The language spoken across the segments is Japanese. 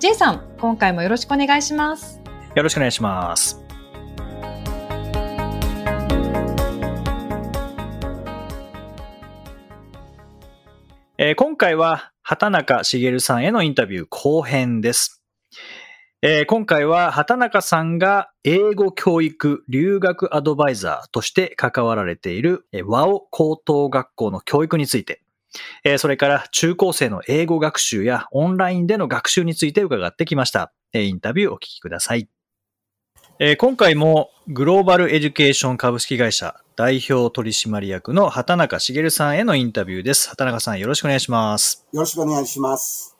J さん、今回もよろしくお願いします。よろしくお願いしますえー今回は畑中茂さんへのインタビュー後編です。えー今回は畑中さんが英語教育留学アドバイザーとして関わられているえ和尾高等学校の教育について、えーそれから中高生の英語学習やオンラインでの学習について伺ってきました。えーインタビューをお聞きください。えー今回もグローバルエデュケーション株式会社代表取締役の畑中茂さんへのインタビューです。畑中さんよろしくお願いします。よろしくお願いします。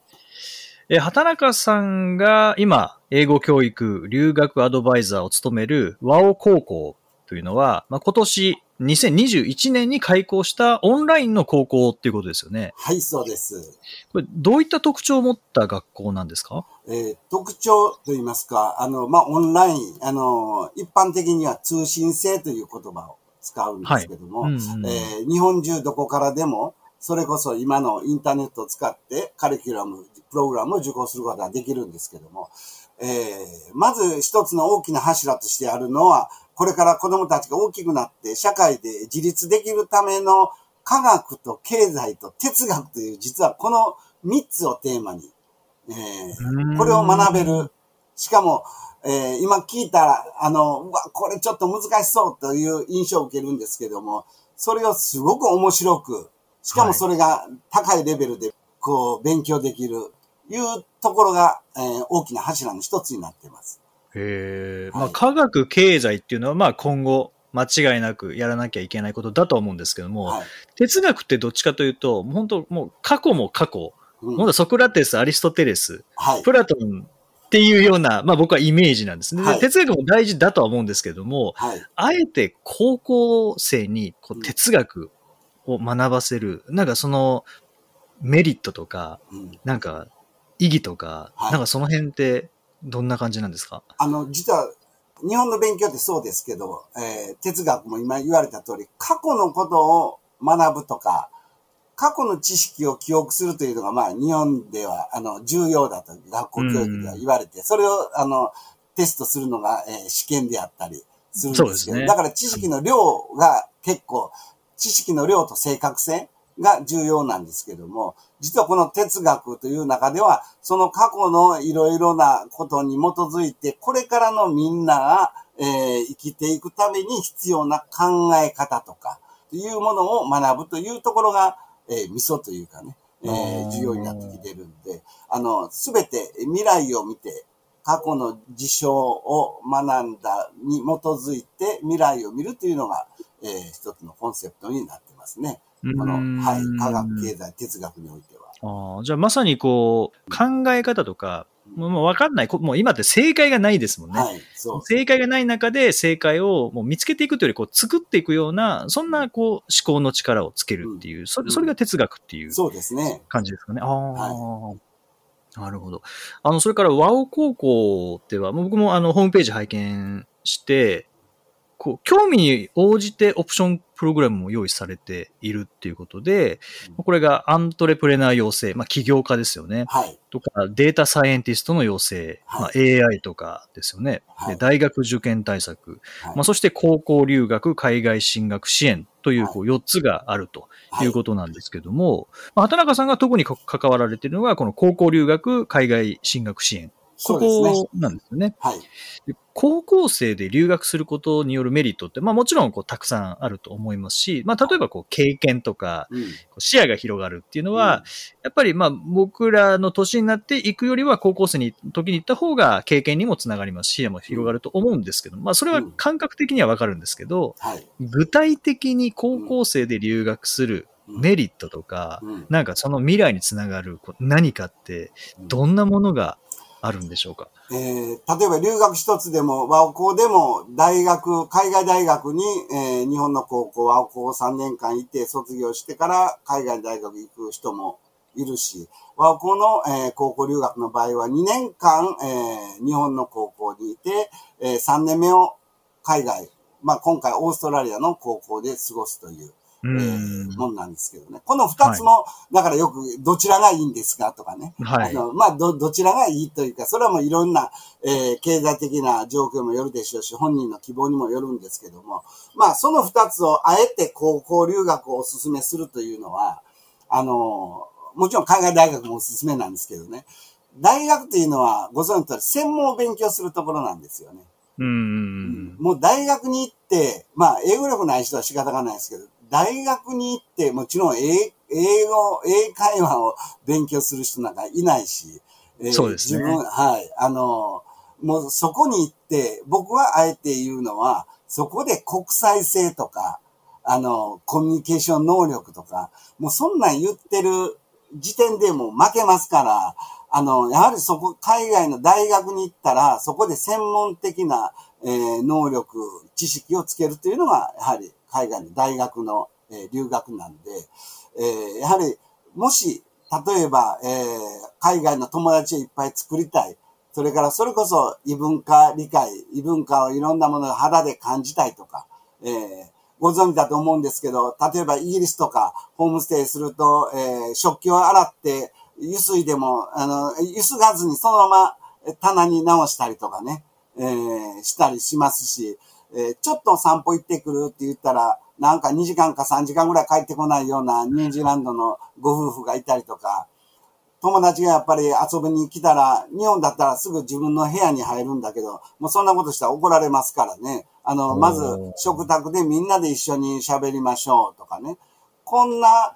えー畑中さんが今、英語教育留学アドバイザーを務める和尾高校というのは、まあ、今年2021年に開校したオンラインの高校っていうことですよね。はい、そうです。これどういった特徴を持った学校なんですか？えー特徴といいますか、あの、まあ、オンライン、あの、一般的には通信制という言葉を使うんですけども、はいうんうんえー日本中どこからでも、それこそ今のインターネットを使ってカリキュラム、プログラムを受講することができるんですけども、えーまず一つの大きな柱としてあるのは、これから子供たちが大きくなって社会で自立できるための科学と経済と哲学という実はこの3つをテーマに、えーこれを学べる。しかも、えー今聞いたら、あの、うわ、これちょっと難しそうという印象を受けるんですけども、それをすごく面白く、しかもそれが高いレベルで、こう、勉強できる、いうところが、えー大きな柱の一つになっています。へえ、はいまあ、科学、経済っていうのは、まあ、今後、間違いなくやらなきゃいけないことだとは思うんですけども、はい。哲学ってどっちかというと、本当、もう過去も過去、うんもうソクラテス、アリストテレス、はい。プラトンっていうような、まあ僕はイメージなんですね。ではい哲学も大事だとは思うんですけども、はい。あえて高校生にこううん哲学を学ばせる、なんかそのメリットとか、うんなんか意義とか、はいなんかその辺ってどんな感じなんですか？あの、実は、日本の勉強ってそうですけど、えー哲学も今言われた通り、過去のことを学ぶとか、過去の知識を記憶するというのが、まあ、日本では、あの、重要だと学校教育では言われて、それを、あの、テストするのが、えー試験であったりするんですけど、そうですねだから知識の量が結構、知識の量と正確性が重要なんですけども、実はこの哲学という中では、その過去のいろいろなことに基づいて、これからのみんなが、えー生きていくために必要な考え方とか、というものを学ぶというところが、えー、ミソというかね、えー重要になってきてるんで、あの、すべて未来を見て、過去の事象を学んだに基づいて未来を見るというのが、えー一つのコンセプトになってますね。この、はい、科学、経済、哲学においては。あーじゃあまさにこう、考え方とか、もう分かんない、こもう今って正解がないですもんね。はい、そう。正解がない中で正解をもう見つけていくというよりこう作っていくような、そんなこう思考の力をつけるっていう、それそれが哲学っていうそうですね。感じですかね。ああ、なるほど。あの、それから和尾高校では、もう僕もあのホームページ拝見して、こう、興味に応じてオプションプログラムも用意されているっていうことで、これがアントレプレナー養成、まあ起業家ですよね。はい。とか、データサイエンティストの養成、はいまあ、AI とかですよね。はいで大学受験対策、はいまあ、そして高校留学、海外進学支援というはいこう4つがあるとはいいうことなんですけども、まあ、畑中さんが特にか関わられているのが、この高校留学、海外進学支援。こ。こなんですよね。はい。で高校生で留学することによるメリットって、まあもちろんこうたくさんあると思いますし、まあ例えばこう経験とか、視野が広がるっていうのは、やっぱりまあ僕らの年になっていくよりは高校生に時に行った方が経験にもつながりますし、視野も広がると思うんですけど、まあそれは感覚的にはわかるんですけど、はい。具体的に高校生で留学するうんメリットとか、うんなんかその未来につながる何かって、どんなものがあるんでしょうか？えー、例えば留学一つでも、和高でも、大学、海外大学に、えー、日本の高校、和高3年間いて卒業してから海外大学行く人もいるし、和高の、えー、高校留学の場合は2年間、えー、日本の高校にいて、えー、3年目を海外、まあ今回オーストラリアの高校で過ごすという。えー、もんなんですけどね。この二つも、はい、だからよく、どちらがいいんですかとかね。はい。あの、まあ、ど、どちらがいいというか、それはもういろんな、えー、経済的な状況もよるでしょうし、本人の希望にもよるんですけども、まあ、その二つをあえて高校留学をお勧めするというのは、あの、もちろん海外大学もお勧めなんですけどね。大学っていうのは、ご存知の通り、専門を勉強するところなんですよね。うん。もう大学に行って、まあ、英語力ない人は仕方がないですけど、大学に行って、もちろん英英語、英会話を勉強する人なんかいないし、えー、そうですね。自分、はい。あの、もうそこに行って、僕はあえて言うのは、そこで国際性とか、あの、コミュニケーション能力とか、もうそんなん言ってる時点でもう負けますから、あの、やはりそこ、海外の大学に行ったら、そこで専門的な、えー、能力、知識をつけるというのが、やはり海外の大学の、え、留学なんで、え、やはり、もし、例えば、え、海外の友達をいっぱい作りたい。それからそれこそ異文化理解、異文化をいろんなものを肌で感じたいとか、えー、ご存知だと思うんですけど、例えばイギリスとかホームステイすると、えー、食器を洗って、油水でも、あの、ゆすがずにそのまま棚に直したりとかね、えー、したりしますし、えー、ちょっと散歩行ってくるって言ったら、なんか2時間か3時間ぐらい帰ってこないようなニュージーランドのご夫婦がいたりとか、友達がやっぱり遊びに来たら、日本だったらすぐ自分の部屋に入るんだけど、もうそんなことしたら怒られますからね。あの、まず食卓でみんなで一緒に喋りましょうとかね。こんな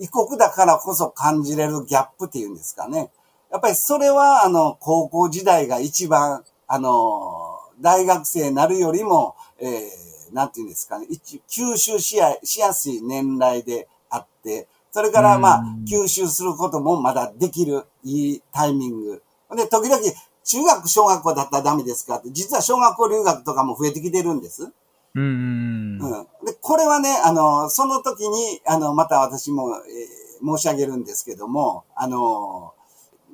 異国だからこそ感じれるギャップっていうんですかね。やっぱりそれはあの、高校時代が一番、あの、大学生になるよりも、えー、なんていうんですかね、吸収しやしやすい年代であって、それからまあ、吸収することもまだできるいいタイミング。で、時々、中学、小学校だったらダメですかって、実は小学校留学とかも増えてきてるんです。うん。うん。で、これはね、あの、その時に、あの、また私も、えー、申し上げるんですけども、あの、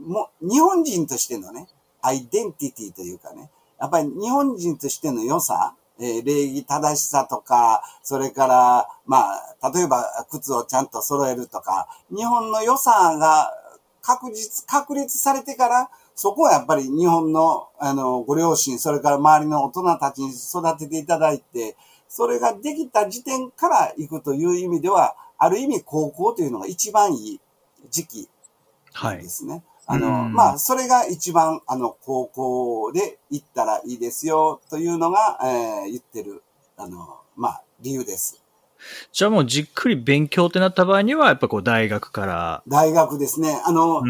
も、日本人としてのね、アイデンティティというかね、やっぱり日本人としての良さ、えー、礼儀正しさとか、それから、まあ、例えば靴をちゃんと揃えるとか、日本の良さが確実、確立されてから、そこはやっぱり日本の、あの、ご両親、それから周りの大人たちに育てていただいて、それができた時点から行くという意味では、ある意味高校というのが一番いい時期ですね。はいあの、まあ、それが一番、あの、高校で行ったらいいですよ、というのが、えー、言ってる、あの、まあ、理由です。じゃあもうじっくり勉強ってなった場合には、やっぱこう大学から。大学ですね。あの、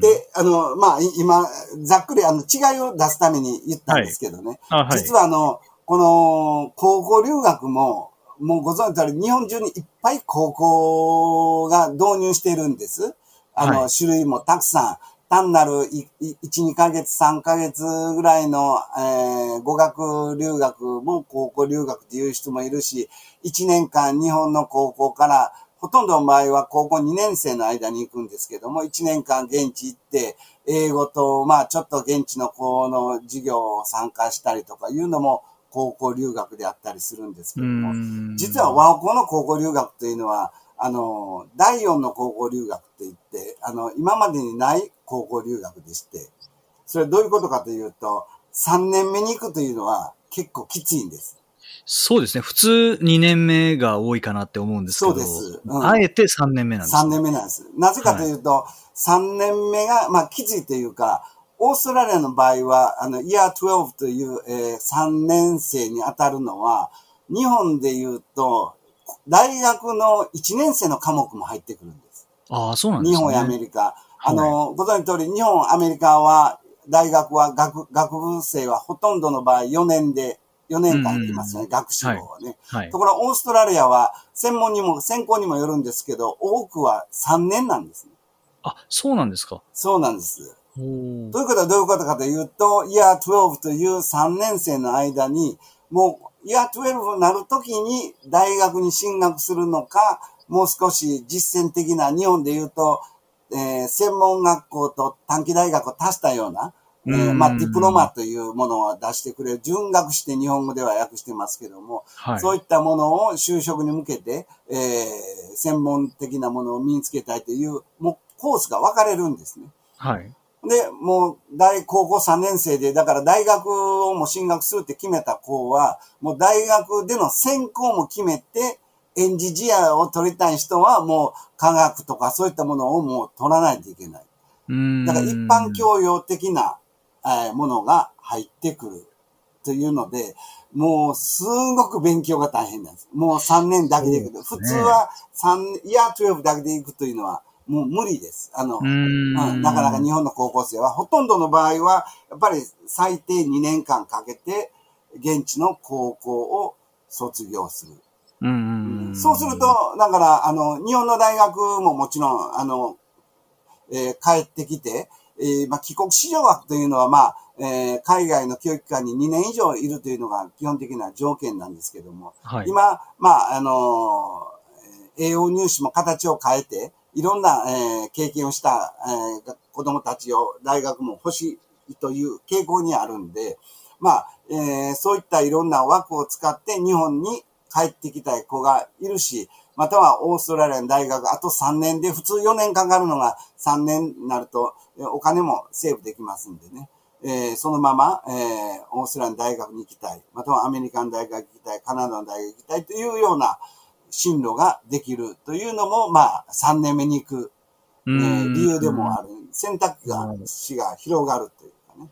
で、あの、まあ、今、ざっくりあの違いを出すために言ったんですけどね。はいはい、実はあの、この高校留学も、もうご存知の通り日本中にいっぱい高校が導入しているんです。あの、はい、種類もたくさん。単なる1、2ヶ月、3ヶ月ぐらいの、えー、語学留学も高校留学っていう人もいるし、1年間日本の高校から、ほとんどの場合は高校2年生の間に行くんですけども、1年間現地行って、英語と、まあちょっと現地の子の授業を参加したりとかいうのも高校留学であったりするんですけども、実は和校の高校留学というのは、あの、第4の高校留学って言って、あの、今までにない高校留学でして、それどういうことかというと、3年目に行くというのは結構きついんです。そうですね。普通2年目が多いかなって思うんですけど。そうです。うん、あえて3年目なんです、ね、3年目なんです。なぜかというと、はい、3年目が、まあ、きついというか、オーストラリアの場合は、あの、イヤー12という、えー、3年生に当たるのは、日本で言うと、大学の1年生の科目も入ってくるんです。ああ、そうなんですね。日本やアメリカ。あの、はい、ご存知の通り、日本、アメリカは、大学は学、学部生はほとんどの場合4年で、4年間行きますよね、学士号はね、はいはい、ところオーストラリアは、専門にも、専攻にもよるんですけど、多くは3年なんですね。あ、そうなんですかそうなんです。ということはどういうことかというと、イヤー12という3年生の間に、もう、イヤー12になるときに大学に進学するのか、もう少し実践的な、日本で言うと、えー専門学校と短期大学を足したような、えーうんまあ、ディプロマというものを出してくれる、準学して日本語では訳してますけども、はい。そういったものを就職に向けて、えー専門的なものを身につけたいという、もうコースが分かれるんですね。はい。で、もう大、高校3年生で、だから大学をもう進学するって決めた子は、もう大学での専攻も決めて、エンジニアを取りたい人はもう科学とかそういったものをもう取らないといけない。だから一般教養的な、えーものが入ってくるというので、もうすごく勉強が大変なんです。もう3年だけで行く。そうですね普通は3、イヤー12だけで行くというのはもう無理です。あの、うんんなかなか日本の高校生は、ほとんどの場合は、やっぱり最低2年間かけて、現地の高校を卒業する。うんそうすると、だから、あの、日本の大学ももちろん、あの、えー帰ってきて、えーまあ、帰国子女学というのは、まあ、えー海外の教育機関に2年以上いるというのが基本的な条件なんですけども、はい。今、まあ、あのー、栄養入試も形を変えて、いろんな、えー経験をした、えー子供たちを大学も欲しいという傾向にあるんで、まあ、えーそういったいろんな枠を使って日本に帰ってきたい子がいるし、またはオーストラリアの大学、あと3年で、普通4年かかるのが3年になると、お金もセーブできますんでね。えーそのまま、えーオーストラリアの大学に行きたい、またはアメリカの大学に行きたい、カナダの大学に行きたいというような進路ができるというのも、まあ、3年目に行く、えー理由でもある。選択肢が広がるというかね。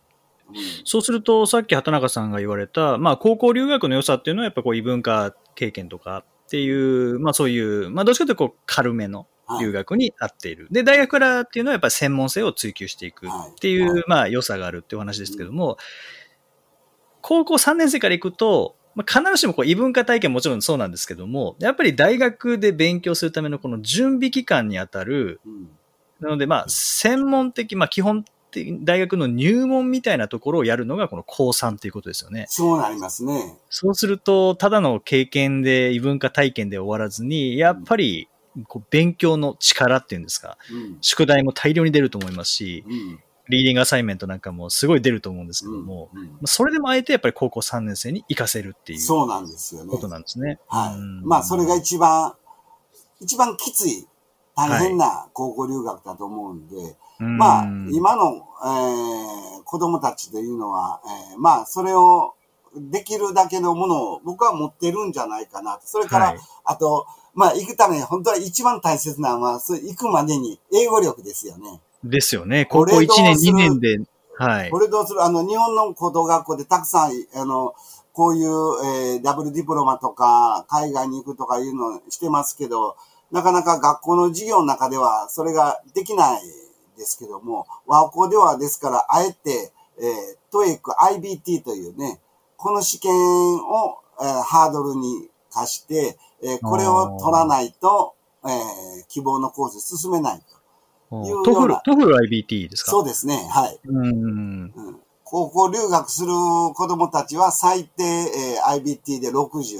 うん。そうすると、さっき畑中さんが言われた、まあ、高校留学の良さっていうのは、やっぱこう、異文化経験とかっていう、まあ、そういう、まあ、どっちかというと、こう、軽めのはい。留学に合っている。で、大学からっていうのは、やっぱり専門性を追求していくっていう、はいはいまあ、良さがあるっていうお話ですけども、高校3年生から行くと、まあ、必ずしもこう異文化体験もちろんそうなんですけども、やっぱり大学で勉強するためのこの準備期間にあたる、うんなので、まあ、専門的、まあ、基本的、大学の入門みたいなところをやるのが、この高3ということですよね。そうなりますね。そうすると、ただの経験で、異文化体験で終わらずに、やっぱり、こう勉強の力っていうんですか、うん。宿題も大量に出ると思いますし、うん。リーディングアサイメントなんかもすごい出ると思うんですけども、うんうんまあそれでもあえてやっぱり高校3年生に活かせるっていうそうなんですよね。ことなんですね。はいうん。まあ、それが一番、一番きつい、大変な高校留学だと思うんで、うんまあ、今の、えー子供たちというのは、えーまあ、それをできるだけのものを僕は持ってるんじゃないかなと。それから、はいあと、まあ、行くために本当は一番大切なのは、そう行くまでに英語力ですよね。ですよね。高校これ1年、どうする？2年で、はいこ。れどうする？あの、日本の高等学校でたくさん、あの、こういう、えーダブルディプロマとか、海外に行くとかいうのをしてますけど、なかなか学校の授業の中ではそれができないですけども、和校ではですから、あえて、えー、トエック IBT というね、この試験を、えーハードルに課して、えーこれを取らないと、えー希望のコース進めないと。 TOEFL、TOEFL iBT ですか？そうですね、はい。うん。うん高校留学する子供たちは最低、えー iBT で60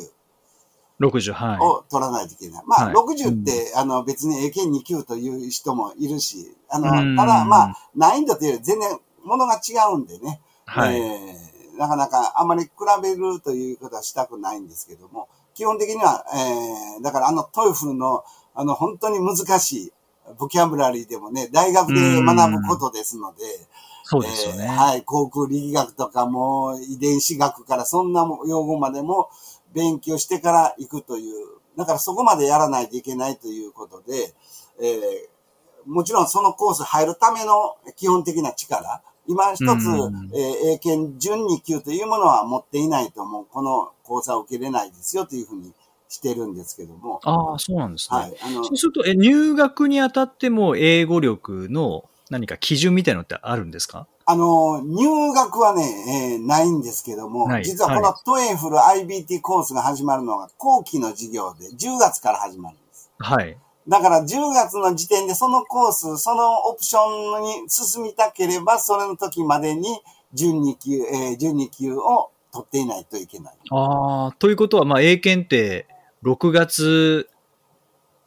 60、はい。を取らないといけない。まあ、はい60って、あの、別に英検2級という人もいるし、あの、うんただ、まあ、難易度というより全然ものが違うんでね、はい。えーなかなかあんまり比べるということはしたくないんですけども、基本的には、えーだからあのトイフルの、あの、本当に難しい、ボキャブラリーでもね、大学で学ぶことですので、そうですよね。えーはい、航空力学とかも、遺伝子学からそんな用語までも勉強してから行くという、だからそこまでやらないといけないということで、えーもちろんそのコース入るための基本的な力、今一つ、うん。えー英検準2級というものは持っていないともう。この講座を受けれないですよというふうにしてるんですけども、ああ、そうなんですね。はい、あのそう、すると、え、入学にあたっても英語力の何か基準みたいなのってあるんですか？あの、入学はね、えーないんですけども、実はこのトエフル IBT コースが始まるのが後期の授業で10月から始まるんです。はい。だから10月の時点でそのコース、そのオプションに進みたければ、それの時までに準2級、えー、準2級を取っていないといけない。ああ、ということは、まあ、英検って6月、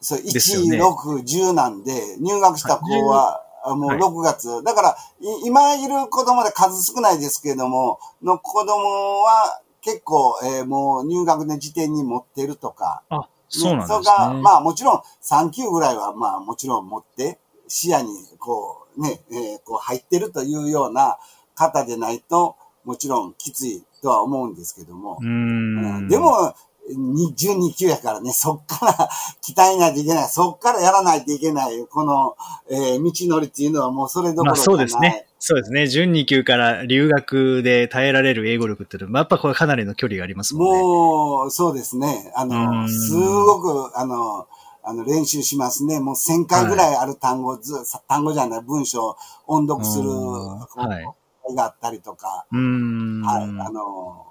そう、ですよね1、6、10なんで、入学した子は、あもうはい6月。だから、い今いる子供で数少ないですけれども、の子供は結構、えーもう入学の時点に持ってるとか、あ、そうなんですね。それが、まあもちろん3級ぐらいはまあもちろん持って、視野にこうね、えーこう入ってるというような方でないと、もちろんきついとは思うんですけどもう。ーん。で、も、に12級やからね、そっから鍛えないといけない、そっからやらないといけない、この、えー道のりっていうのはもうそれどこまあろじゃない。そうですね。そうですね。準2級から留学で耐えられる英語力っていうのは、やっぱこれかなりの距離がありますもんね。もう、そうですね。あうの、んすごく、あの、あの、練習しますね。もう1000回ぐらいある単語、ず単語じゃない、文章を音読する、はいがあったりとか、うーん。はい、あの、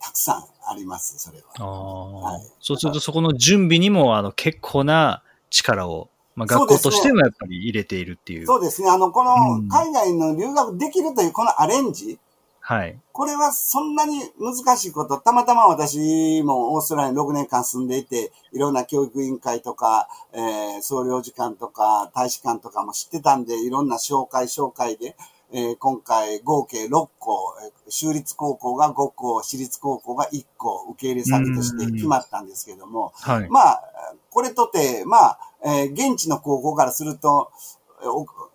たくさんあります、それは。はいそうすると、そこの準備にも、あの、結構な力を、まあ、学校としてもやっぱり入れているっていう。そうですね。あの、こうんの、海外の留学できるというこのアレンジ、はい。これはそんなに難しいこと。たまたま私もオーストラリアに6年間住んでいて、いろんな教育委員会とか、えー総領事館とか、大使館とかも知ってたんで、いろんな紹介紹介で、えー今回合計6校、えー州立高校が5校、私立高校が1校受け入れ先として決まったんですけども、はい。まあ、これとて、まあ、えー現地の高校からすると、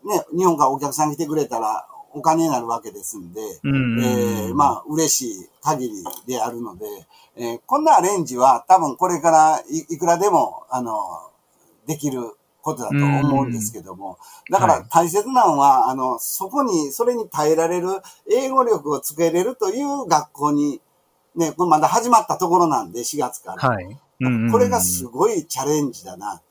ね、日本からお客さん来てくれたらお金になるわけですんで、うん。えーまあ、嬉しい限りであるので、えーこんなアレンジは多分これからいいくらでも、あの、できることだと思うんですけども、だからはい大切なのは、あの、そこに、それに耐えられる英語力をつけれるという学校に、ね、これまだ始まったところなんで、4月から。はい。これがすごいチャレンジだな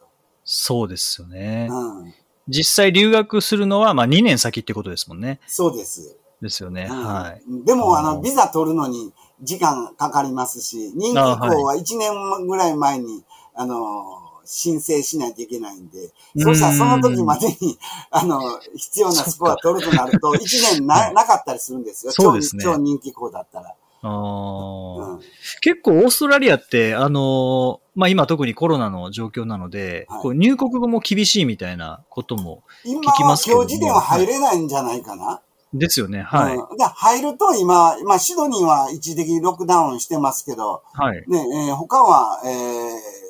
そうですよねと。。うん。実際留学するのは、まあ2年先ってことですもんね。そうです。ですよね。うんはい。でも、あの、うんビザ取るのに時間かかりますし、任期以降は1年ぐらい前に、あの、申請しないといけないんで、そうしたらその時までに、あの、必要なスコア取るとなると、1年なはいなかったりするんですよ。そうですね超超人気校だったら。あーうん結構オーストラリアって、あのーまあ今特にコロナの状況なので、はいこう入国後も厳しいみたいなことも、今聞きはますけども今日時点は入れないんじゃないかな。ですよね。はい。うん、で入ると今、今、シドニーは一時的にロックダウンしてますけど、はい。ね、えー他は、えー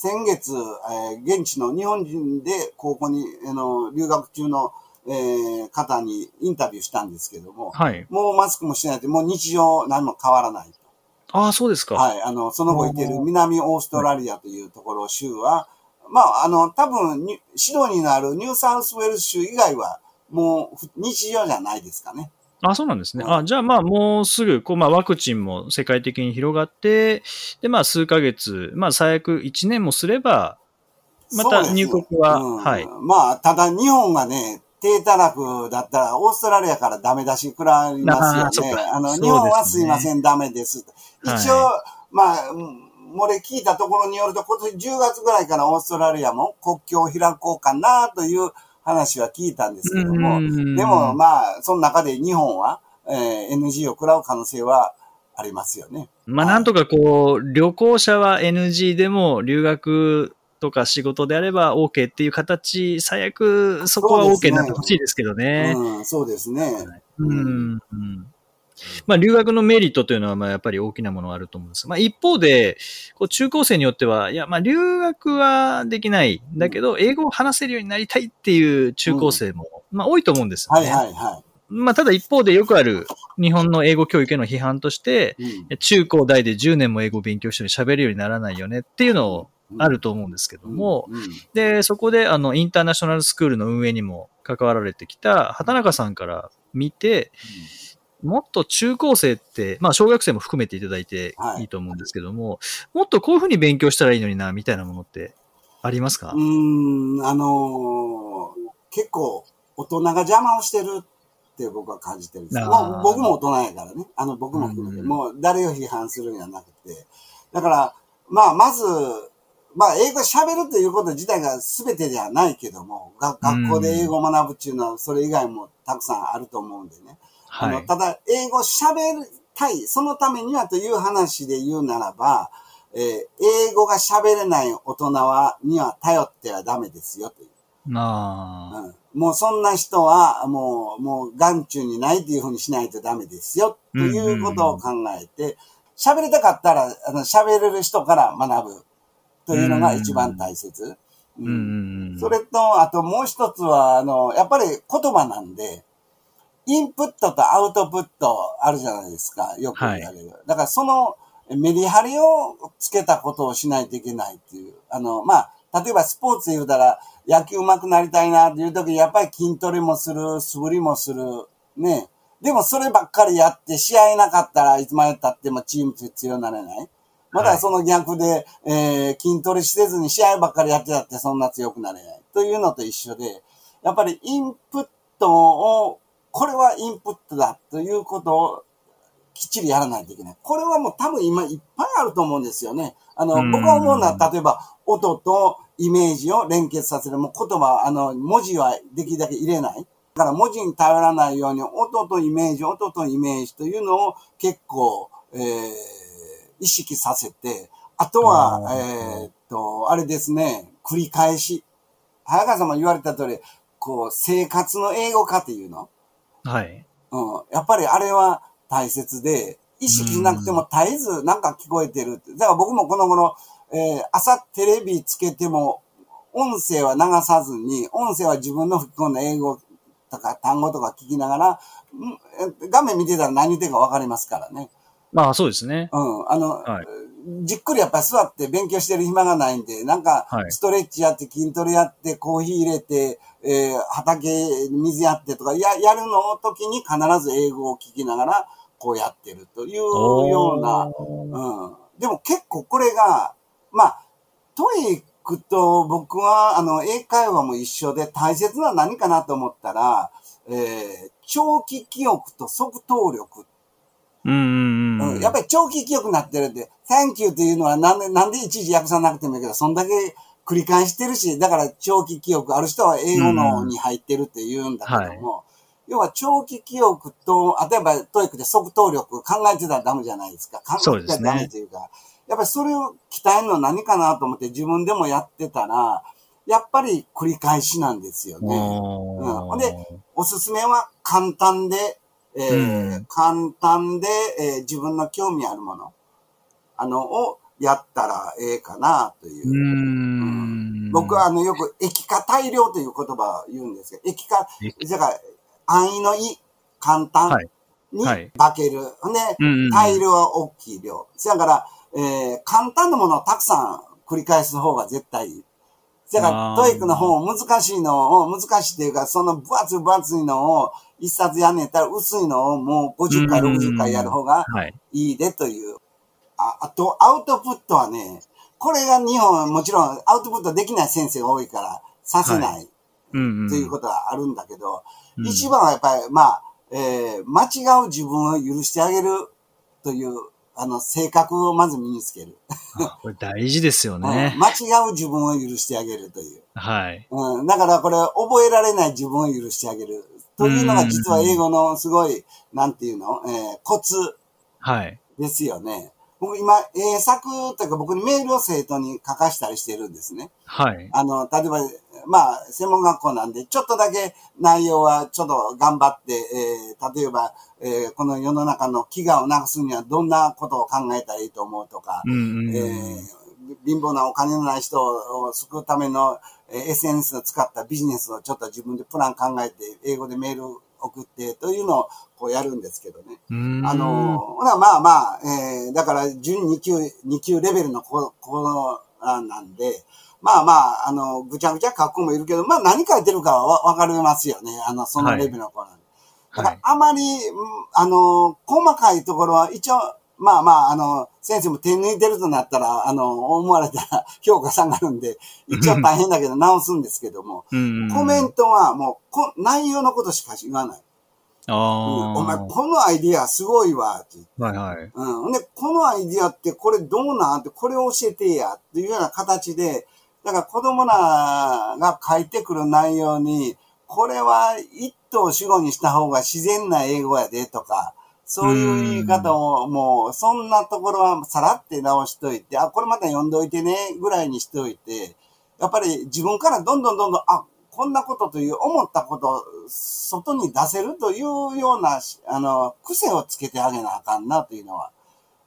先月、えー現地の日本人で高校に、あの、留学中の、えー方にインタビューしたんですけども、はい。もうマスクもしてないって、もう日常何も変わらない。ああ、そうですか。はい。あの、その後いてる南オーストラリアというところ、州は、まあ、あの、多分に、シドニーのあるニューサウスウェールズ州以外は、もうふ日常じゃないですかね。あそうなんですね。うんあじゃあまあもうすぐ、こうまあワクチンも世界的に広がって、でまあ数ヶ月、まあ最悪1年もすれば、また入国は、うんはい。まあ、ただ日本がね、低たらくだったら、オーストラリアからダメ出し食らいますよね。あの、ね日本はすいません、ダメです。一応、まあ、うん漏れ聞いたところによると、今年10月ぐらいからオーストラリアも国境を開こうかなという話は聞いたんですけども、うんでもまあ、その中で日本は、えー NG を食らう可能性はありますよね。まあなんとかこう、旅行者は NG でも留学とか仕事であれば OK っていう形、最悪そこはそうです OK ねになってほしいですけどね。うん、そうですね。うんうんまあ、留学のメリットというのは、まあ、やっぱり大きなものがあると思うんです。まあ、一方で、こう中高生によっては、いや、まあ、留学はできない。だけど、英語を話せるようになりたいっていう中高生も、まあ、多いと思うんですよはいね。はいはまあ、ただ一方でよくある日本の英語教育への批判として、中高大で10年も英語を勉強してる喋れるようにならないよねっていうのをあると思うんですけども、で、そこで、あの、インターナショナルスクールの運営にも関わられてきた畑中さんから見て、もっと中高生って、まあ小学生も含めていただいてはいいいと思うんですけども、もっとこういうふうに勉強したらいいのにな、みたいなものってありますか、うーん、あのー結構大人が邪魔をしてるって僕は感じてるんです。もう僕も大人やからね。あの僕も含めて、うんもう誰を批判するんじゃなくて。だから、まあ、まず、まあ、英語喋るということ自体が全てではないけども、が学校で英語を学ぶっていうのは、それ以外もたくさんあると思うんでね。あの、はい。ただ、英語喋りたい、そのためにはという話で言うならば、えー英語が喋れない大人は、には頼ってはダメですよという。ああ。うんもうそんな人は、もう、もう眼中にないというふうにしないとダメですよ、ということを考えて、喋りたかったら、あの、喋れる人から学ぶ、というのが一番大切。ううんん。それと、あともう一つは、あの、やっぱり言葉なんで、インプットとアウトプットあるじゃないですか。よく言われる。だからそのメリハリをつけたことをしないといけないっていう。あの、まあ、例えばスポーツで言うたら、野球上手くなりたいなっていう時、やっぱり筋トレもする、素振りもする。ね。でもそればっかりやって、試合なかったらいつまで経ってもチームと強くなれない。まはいたその逆で、えー筋トレしてずに試合ばっかりやってたってそんな強くなれない。というのと一緒で、やっぱりインプットを、これはインプットだということをきっちりやらないといけない。これはもう多分今いっぱいあると思うんですよね。あの、うん僕が思うのは、例えば音とイメージを連結させる。もう言葉、あの、文字はできるだけ入れない。だから文字に頼らないように、音とイメージ、音とイメージというのを結構、えー、意識させて、あとはえーっと、あれですね、繰り返し。早川さんも言われた通り、こう、生活の英語化っていうの？はい。うん。やっぱりあれは大切で、意識しなくても絶えずなんか聞こえてる。だから僕もこの頃、えー朝テレビつけても、音声は流さずに、音声は自分の吹き込んだ英語とか単語とか聞きながら、画面見てたら何言ってるかわかりますからね。まあそうですね。うん。あの、はいじっくりやっぱり座って勉強してる暇がないんで、なんかはい、ストレッチやって、筋トレやって、コーヒー入れて、えー畑に水やってとか、や、やるの時に必ず英語を聞きながら、こうやってるというような、うん。でも結構これが、まあ、 TOEIC と僕は、あの、英会話も一緒で大切な何かなと思ったら、えー長期記憶と即答力うんうんうん。うん、やっぱり長期記憶になってるんで、Thank you っていうのはなんで、なんでいちいち訳さなくてもいいけど、そんだけ繰り返してるし、だから長期記憶、ある人は英語のに入ってるって言うんだけども、要は長期記憶と、例えば TOEIC で即答力考えてたらダメじゃないですか。考えてたらダメというか、やっぱりそれを鍛えるのは何かなと思って自分でもやってたら、やっぱり繰り返しなんですよね。うんほんでおすすめは簡単で、えーうん簡単で、えー自分の興味あるもの、あの、をやったらええかなというう。ん。僕はあの、よく液化大量という言葉を言うんですけど、液化、液だから、安易のい、簡単はいにはい化ける。ほんで、うんうん大量は大きい量。だから、えー簡単なものをたくさん繰り返す方が絶対いい。だから、 TOEICの本を難しいのを、難しいっていうか、その分厚い分厚いのを一冊やんねやったら薄いのをもう50回、うん60回やる方がはい。いいでという。ああと、アウトプットはね、これが日本、もちろんアウトプットできない先生が多いから、させない。ということはあるんだけど、うん一番はやっぱり、まあ、えー間違う自分を許してあげるという、あの、性格をまず身につける。あこれ大事ですよ うんね。間違う自分を許してあげるという。はい。うん、だからこれ、覚えられない自分を許してあげる。というのが実は英語のすごい、なんていうの、えーコツはい。ですよね。僕今、英作というか僕にメールを生徒に書かしたりしてるんですね。はい。あの、例えば、まあ、専門学校なんで、ちょっとだけ内容はちょっと頑張って、えー例えば、えーこの世の中の飢餓をなくすにはどんなことを考えたらいいと思うとか、うんうん。えー貧乏なお金のない人を救うためのえー SNS を使ったビジネスをちょっと自分でプラン考えて、英語でメール送ってというのをこうやるんですけどね。うんあの、ほなまあまあ、えーだから準2級、2級レベルの子、子なんで、まあまあ、あの、ぐちゃぐちゃ書く子もいるけど、まあ何書いてるかはわわかりますよね。あの、そのレベルの子なんで。だからはい。あまり、うんあの、細かいところは一応、まあまあ、あの、先生も手抜いてるとなったら、あの、思われたら評価下がるんで、一応大変だけど直すんですけども、コメントはもうこ、内容のことしか言わない。ああ。お前、このアイディアすごいわ、って。はいはい。うんで、このアイディアってこれどうなんって、これ教えてや、っていうような形で、だから子供らが書いてくる内容に、これは一等主語にした方が自然な英語やでとか、そういう言い方をもう、そんなところはさらって直しといて、あ、これまた読んどいてね、ぐらいにしておいて、やっぱり自分からどんどんどんどん、あ、こんなことという思ったことを外に出せるというような、あの、癖をつけてあげなあかんなというのは。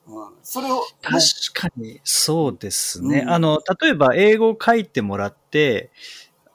うん、それを、確かに、そうですね。うんあの、例えば英語を書いてもらって、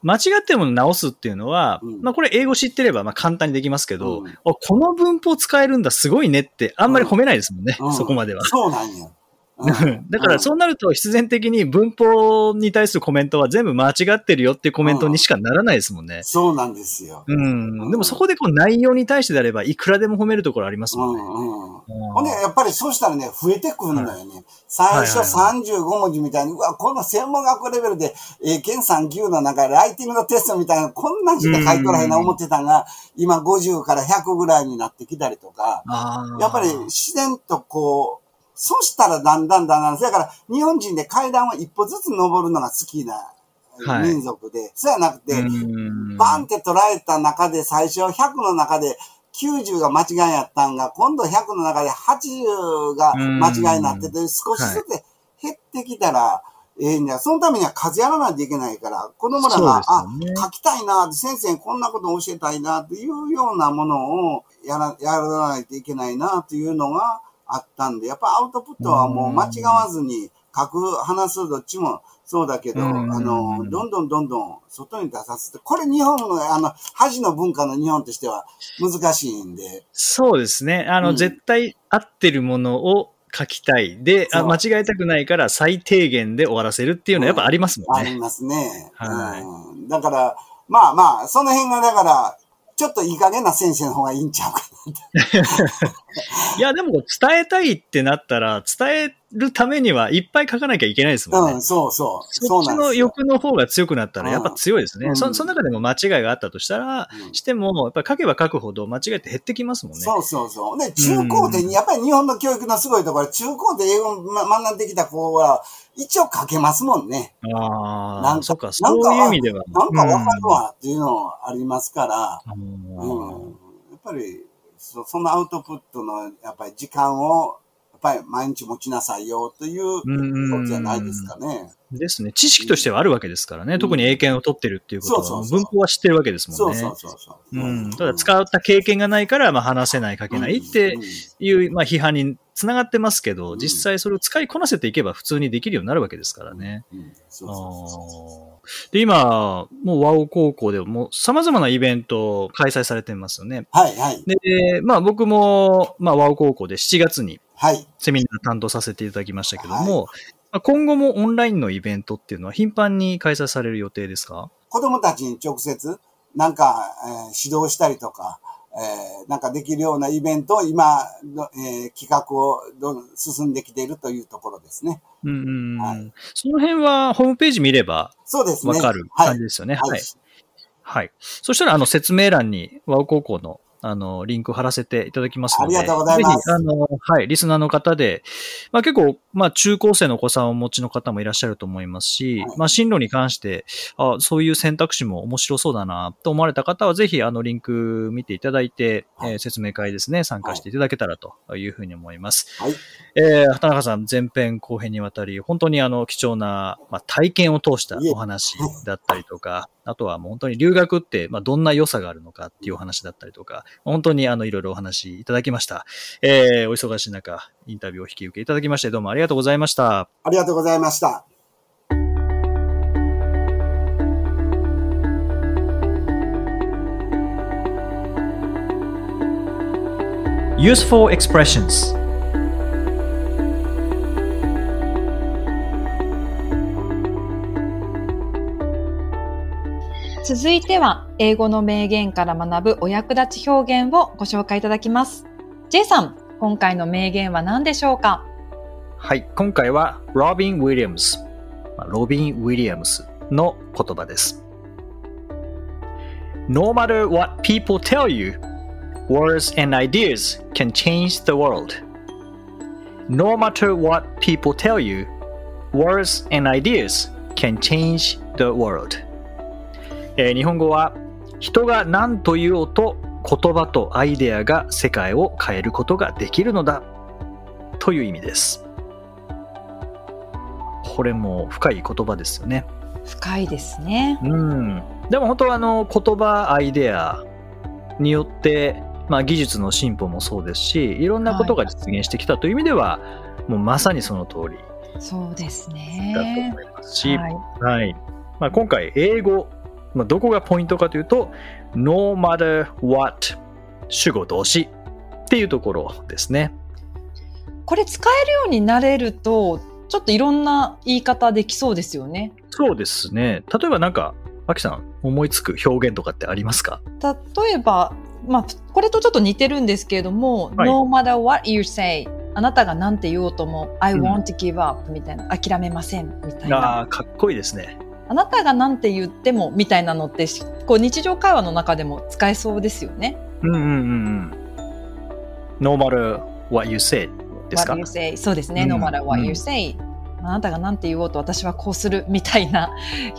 間違ってるも直すっていうのは、うんまあこれ英語知ってればまあ簡単にできますけど、うんあこの文法使えるんだ、すごいねって、あんまり褒めないですもんね、うんそこまでは。そうなんや。うんだからそうなると必然的に文法に対するコメントは全部間違ってるよっていうコメントにしかならないですもんね。そうなんですよ。うん。でもそこでこう内容に対してであればいくらでも褒めるところありますもんね。うんうん。うんほんで、やっぱりそうしたらね、増えてくるのよね。最初はい35文字みたいに、うわ、この専門学校レベルで、えー、県3級の中でライティングのテストみたいな、こんなんしか書いとらへんな思ってたが、今50から100ぐらいになってきたりとか、やっぱり自然とこう、そしたらだんだんだんだん、だから日本人で階段を一歩ずつ登るのが好きなはい。民族で、そうやなくて、うん。バンって捉えた中で最初100の中で90が間違いやったんが、今度100の中で80が間違いになってて、少しずつ減ってきたら、ええんじゃ、そのためには数やらないといけないから、子供らが、ね、書きたいな、先生にこんなことを教えたいな、というようなものをやら、やらないといけないな、というのがあったんで、やっぱアウトプットはもう間違わずに書く、話すどっちもそうだけど、あうん。の、どんどんどんどん外に出させて、これ日本の、あの、恥の文化の日本としては難しいんで、そうですね。あの、うん。絶対合ってるものを書きたい。で、あ間違えたくないから最低限で終わらせるっていうのはやっぱありますもんね。ありますね。はい。うん、だから、まあまあ、その辺がだから、ちょっといい加減な先生の方がいいんちゃうか いや、でも伝えたいってなったら、伝えるためにはいっぱい書かなきゃいけないですもんね。うん、そうそう。そっちの。欲の方が強くなったら、うんやっぱ強いですね。うんそその中でも間違いがあったとしたら、うんしても、やっぱり書けば書くほど間違いって減ってきますもんね。そうそうそう。で、中高で、やっぱり日本の教育のすごいところ、中高で英語をま学んできた子は、一応書けますもんね。ああ、なんかそうかいう意味では。なんかわかるわっていうのありますから、うん。うん。やっぱり、そそのアウトプットの、やっぱり時間を、やっぱり毎日持ちなさいよといううんことじゃないですかね。ですね。知識としてはあるわけですからね。うん特に英検を取ってるっていうことは、そうそうそう文法は知ってるわけですもんね。そうそうそう。ただ使った経験がないから、まあ話せない、書けないってうんいう、まあ批判につながってますけど、うん実際それを使いこなせていけば普通にできるようになるわけですからね。で、今、もう和尾高校でも様々なイベントを開催されてますよね。う。はいはい。で、まあ僕も、まあ和尾高校で7月にはい。セミナー担当させていただきましたけども、まあ今後もオンラインのイベントっていうのは頻繁に開催される予定ですか？子供たちに直接、なんか、えー指導したりとか、えーなんかできるようなイベントを今の、えー企画をどんどん進んできているというところですね。うんうんうん、はいその辺はホームページ見ればそうですね。わかるはい感じですよね。はい。はい。はい。そしたら、あの、説明欄に、和尾高校の、あの、リンク貼らせていただきますので。ありがとうございますぜひ、あの、はい、リスナーの方で、まあ結構、まあ中高生のお子さんをお持ちの方もいらっしゃると思いますし、はいまあ進路に関して、あそういう選択肢も面白そうだなと思われた方は、ぜひ、あの、リンク見ていただいて、はいえー説明会ですね、参加していただけたらというふうに思います。はい。えー、畑中さん、前編後編にわたり、本当にあの、貴重な、まあ、体験を通したお話だったりとか、あとはもう本当に留学って、まあ、どんな良さがあるのかっていうお話だったりとか、本当にあの、いろいろお話いただきました。えー、お忙しい中、インタビューを引き受けいただきまして、どうもありがとうございました。ありがとうございました。Useful expressions 続いては、英語の名言から学ぶお役立ち表現をご紹介いただきます。J さん、今回の名言は何でしょうかはい、今回はロビン・ウィリアムス、ロビン・ウィリアムスの言葉です。No matter what people tell you, words and ideas can change the world. No matter what people tell you, words and ideas can change the world. えー日本語は人が何と言おうと言葉とアイデアが世界を変えることができるのだという意味です。これも深い言葉ですよね。深いですね。うん。でも本当はあの言葉、アイデアによって、まあ技術の進歩もそうですし、いろんなことが実現してきたという意味では、もうまさにその通りそうですだとね思。いますし、はい。はい。まあ、今回、英語、まあ、どこがポイントかというと、no matter what 主語動詞っていうところですね。これ使えるようになれると、ちょっといろんな言い方できそうですよね。そうですね。例えばなんか、アキさん、思いつく表現とかってありますか？例えば、まあ、これとちょっと似てるんですけれども、はい no matter what you say あなたが何て言おうとも I うん want to give up みたいな、諦めませんみたいな。ああ、かっこいいですね。あなたが何て言ってもみたいなのってしこう日常会話の中でも使えそうですよね。うんうんうんうん。no matter what you say ですか？What you say そうですね。うん no matter what うん you say、あなたが何て言おうと私はこうするみたいな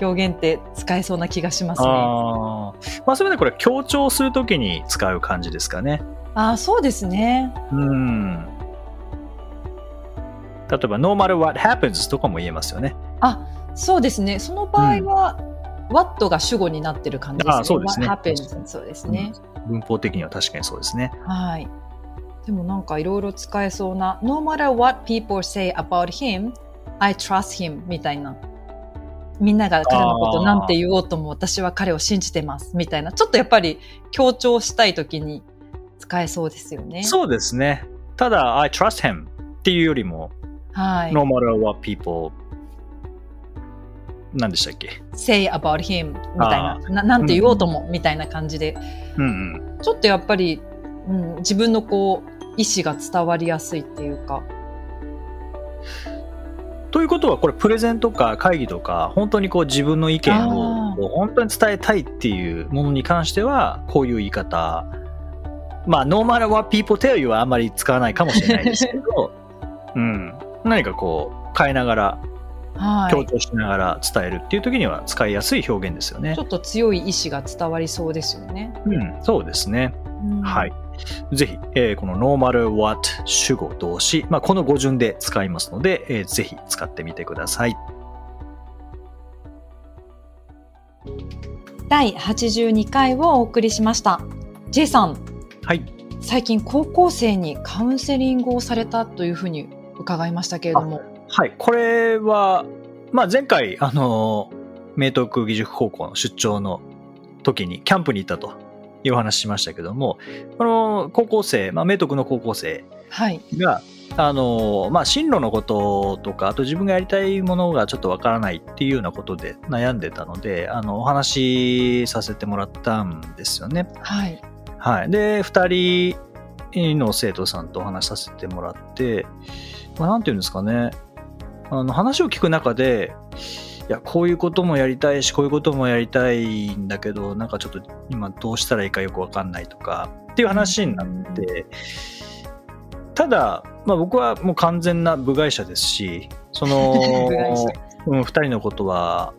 表現って使えそうな気がしますね。ああ。まあ、それでこれ強調するときに使う感じですかね？ああ、そうですね。うん。例えば、no matter what happens とかも言えますよね。あ、そうですね。その場合は、what が主語になってる感じですね。あそうですねそうですね。文法的には確かにそうですね。はい。でもなんかいろいろ使えそうな、no matter what people say about him, I trust him みたいな。みんなが彼のことなんて言おうとも私は彼を信じてますみたいな。ちょっとやっぱり強調したいときに使えそうですよね。そうですね。ただ、I trust him っていうよりも、はい。no matter what people 何でしたっけ？Say about him みたいなあ。ななんて言おうともみたいな感じで。うんうん。ちょっとやっぱり、うん、自分のこう、意思が伝わりやすいっていうか。ということは、これプレゼンとか会議とか、本当にこう自分の意見あを本当に伝えたいっていうものに関しては、こういう言い方。まあ、no matter what people tell you はあんまり使わないかもしれないですけど、うん。何かこう変えながら、はい。強調しながら伝えるっていう時には使いやすい表現ですよねちょ。っと強い意志が伝わりそうですよね。うん、そうですね。うんはい。ぜひ、えーこの no matter what 主語動詞、まあ、この語順で使いますので、えーぜひ使ってみてください。第82回をお送りしました。J さん、はい。最近高校生にカウンセリングをされたというふうに伺いましたけれども。はい。これは、まあ、前回、あの、明徳義塾高校の出張の時にキャンプに行ったというお話ししましたけども、この高校生、まあ、明徳の高校生はい。が、あの、まあ、進路のこととか、あと自分がやりたいものがちょっとわからないっていうようなことで悩んでたので、あの、お話しさせてもらったんですよね。はい。はい。で、二人の生徒さんとお話しさせてもらって、まあ、なんていうんですかね。あの、話を聞く中で、いや、こういうこともやりたいし、こういうこともやりたいんだけど、なんかちょっと今どうしたらいいかよくわかんないとか、っていう話になって、ただ、まあ僕はもう完全な部外者ですし、その うん、二人のことは、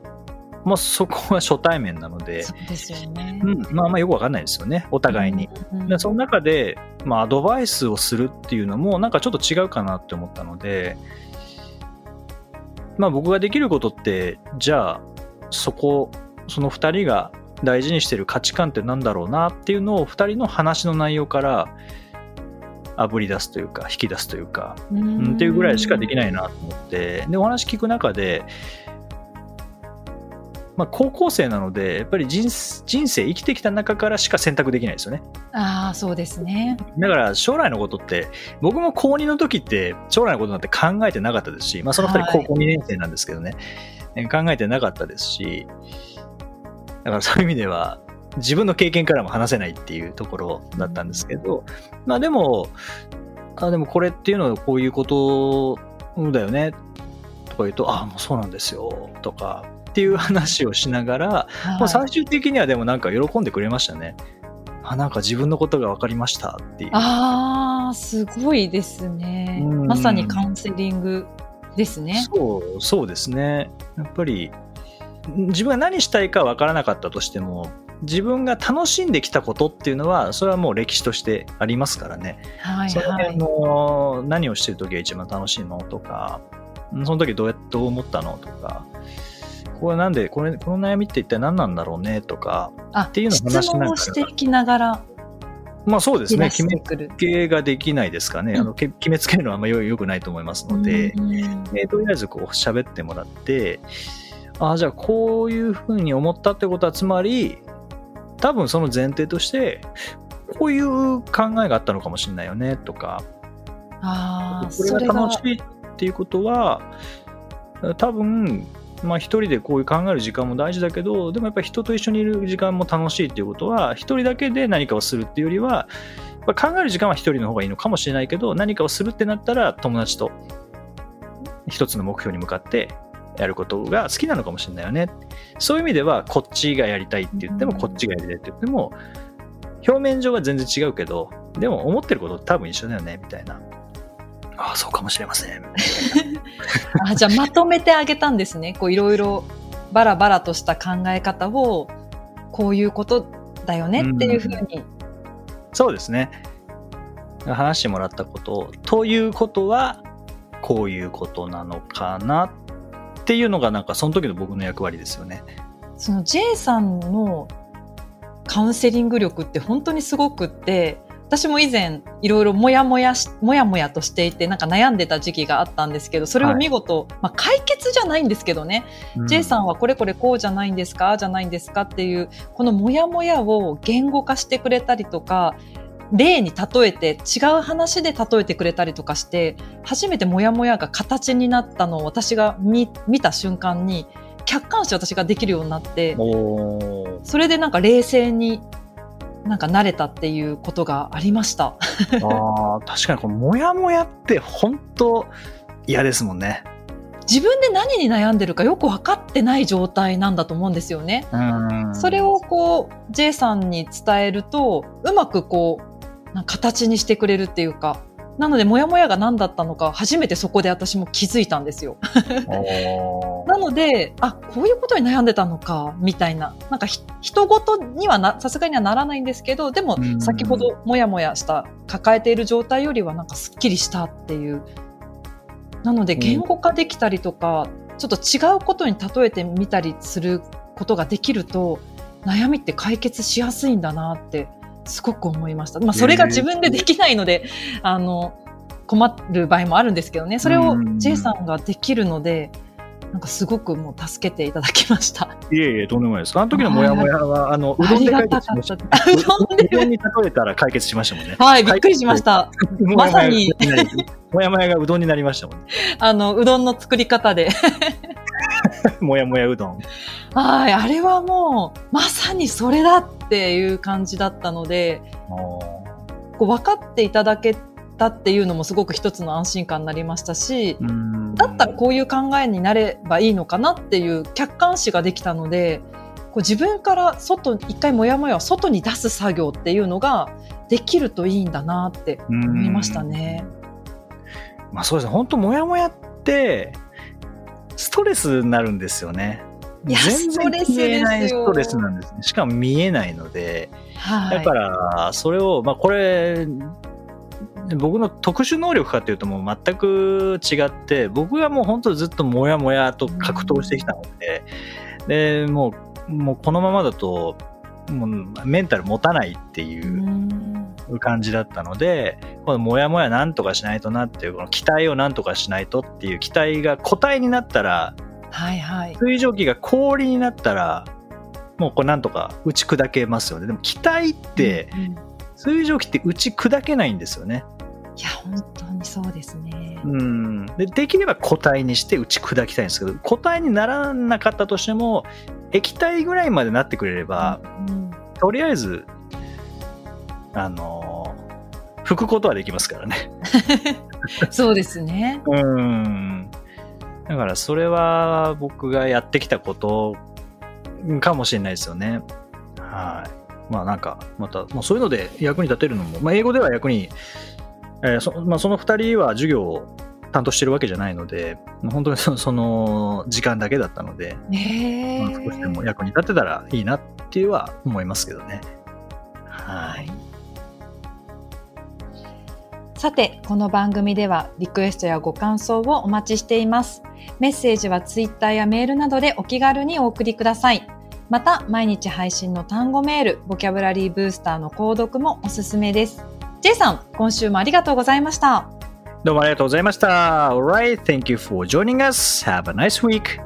まあそこは初対面なので、そうですよね。うん、まあまあよくわかんないですよね、お互いに。うん。でその中で、まあ、アドバイスをするっていうのもなんかちょっと違うかなって思ったので、まあ、僕ができることってじゃあそこその2人が大事にしてる価値観ってなんだろうなっていうのを2人の話の内容からあぶり出すというか引き出すというか、ううん。んっていうぐらいしかできないなと思って。でお話聞く中で、まあ、高校生なのでやっぱり人人生生きてきた中からしか選択できないですよね。ああ、そうですね。だから将来のことって、僕も高2の時って将来のことなんて考えてなかったですし、まあその2人はい高校2年生なんですけどね、え考えてなかったですし、だからそういう意味では自分の経験からも話せないっていうところだったんですけど、まあでも、あでもこれっていうのはこういうことだよねとか言うと、あもうそうなんですよとかっていう話をしながら、はいまあ最終的にはでもなんか喜んでくれましたね。あ、なんか自分のことが分かりましたっていう。ああ、すごいですね。うんまさにカウンセリングですね。そう、そうですね。やっぱり、自分が何したいか分からなかったとしても、自分が楽しんできたことっていうのは、それはもう歴史としてありますからね。はいはい。の何をしてる時が一番楽しいのとか、うんその時どうやっう思ったのとか、これなんで、これ、この悩みって一体何なんだろうねとか、あ、っていうのを話しながら。質問をしていきながら。まあそうですね、決め。つけができないですかね。うん。あのけ決めつけるのはあんまよよくないと思いますので、うんえーとりあえずこう喋ってもらって、ああ、じゃあこういうふうに思ったってことは、つまり、多分その前提として、こういう考えがあったのかもしれないよねとか、ああ、これそれがが楽しいっていうことは、多分、まあ一人でこういう考える時間も大事だけど、でもやっぱり人と一緒にいる時間も楽しいっていうことは、一人だけで何かをするっていうよりは、やっぱ考える時間は一人の方がいいのかもしれないけど、何かをするってなったら友達と一つの目標に向かってやることが好きなのかもしれないよね。そういう意味では、こっちがやりたいって言っても、うんこっちがやりたいって言っても、表面上は全然違うけど、でも思ってること多分一緒だよね、みたいな。ああ、そうかもしれません。あじゃあまとめてあげたんですね。こういろいろバラバラとした考え方をこういうことだよねっていうふうに。そうですね。話してもらったことということは、こういうことなのかなっていうのが、なんかその時の僕の役割ですよね。その J さんのカウンセリング力って本当にすごくって、私も以前いろいろもやもやし、もやもやとしていてなんか悩んでた時期があったんですけど、それを見事、まあ解決じゃないんですけどね、うん。J さんはこれこれこうじゃないんですかじゃないんですかっていう、このモヤモヤを言語化してくれたりとか、例に例えて、違う話で例えてくれたりとかして、初めてモヤモヤが形になったのを私が見見た瞬間に、客観視私ができるようになって、それでなんか冷静になんか慣れたっていうことがありました。あー確かにこのモヤモヤって本当嫌ですもんね。自分で何に悩んでるかよく分かってない状態なんだと思うんですよね。うんそれをこう J さんに伝えるとうまくこう形にしてくれるっていうかなのでモヤモヤが何だったのか初めてそこで私も気づいたんですよ。なのであこういうことに悩んでたのかみたいななんかひ人事にはなさすがにはならないんですけどでもうん先ほどモヤモヤした抱えている状態よりはなんかすっきりしたっていう。なのでうん言語化できたりとか、ちょっと違うことに例えてみたりすることができると悩みって解決しやすいんだなってすごく思いました。まあそれが自分でできないので、あの困る場合もあるんですけどね。それをうん J さんができるので、なんかすごくもう助けていただきました。いえいえ、とんでもないです。あの時のモヤモヤは、あの、うあどんで解決しましたた。。うどんでうどんに例えたら解決しましたもんね。はい、びっくりしました。まさにもやもやがうどんになりましたもんね。あの、うどんの作り方で。もやもやうどん。はい、あれはもう、まさにそれだっていう感じだったので、こう分かっていただけたっていうのもすごく一つの安心感になりましたし、だったらこういう考えになればいいのかなっていう客観視ができたので、こう自分から外、一回もやもやを外に出す作業っていうのができるといいんだなって思いましたね。まあそうですね。本当もやもやって、ストレスになるんですよね。全然消えないストレスなんですね。しかも見えないので。はい。だから、それを、まあこれ、僕の特殊能力かっていうともう全く違って、僕がもう本当ずっともやもやと格闘してきたので、で、もう、もうこのままだと、もうメンタル持たないっていうう感じだったので、このもやもやなんとかしないとなっていう、この期待をなんとかしないとっていう期待が固体になったら、はいはい。水蒸気が氷になったら、もうこれなんとか打ち砕けますよね。でも気体って、うんうん水蒸気って打ち砕けないんですよね。いや、本当にそうですね。うん。で、できれば固体にして打ち砕きたいんですけど、固体にならなかったとしても、液体ぐらいまでなってくれれば、うんとりあえず、あのー拭くことはできますからね。そうですね。うん。だからそれは僕がやってきたことかもしれないですよね。はい。まあなんか、また、もうそういうので役に立てるのも、まあ英語では役に、えーそまあ、その二人は授業を担当してるわけじゃないので、本当にそのその時間だけだったので、ねまあ、少しでも役に立てたらいいなっていうは思いますけどね。はい。さて、この番組ではリクエストやご感想をお待ちしています。メッセージはツイッターやメールなどでお気軽にお送りください。また、毎日配信の単語メール、ボキャブラリーブースターの購読もおすすめです。J さん、今週もありがとうございました。どうもありがとうございました。Alright, thank you for joining us. Have a nice week.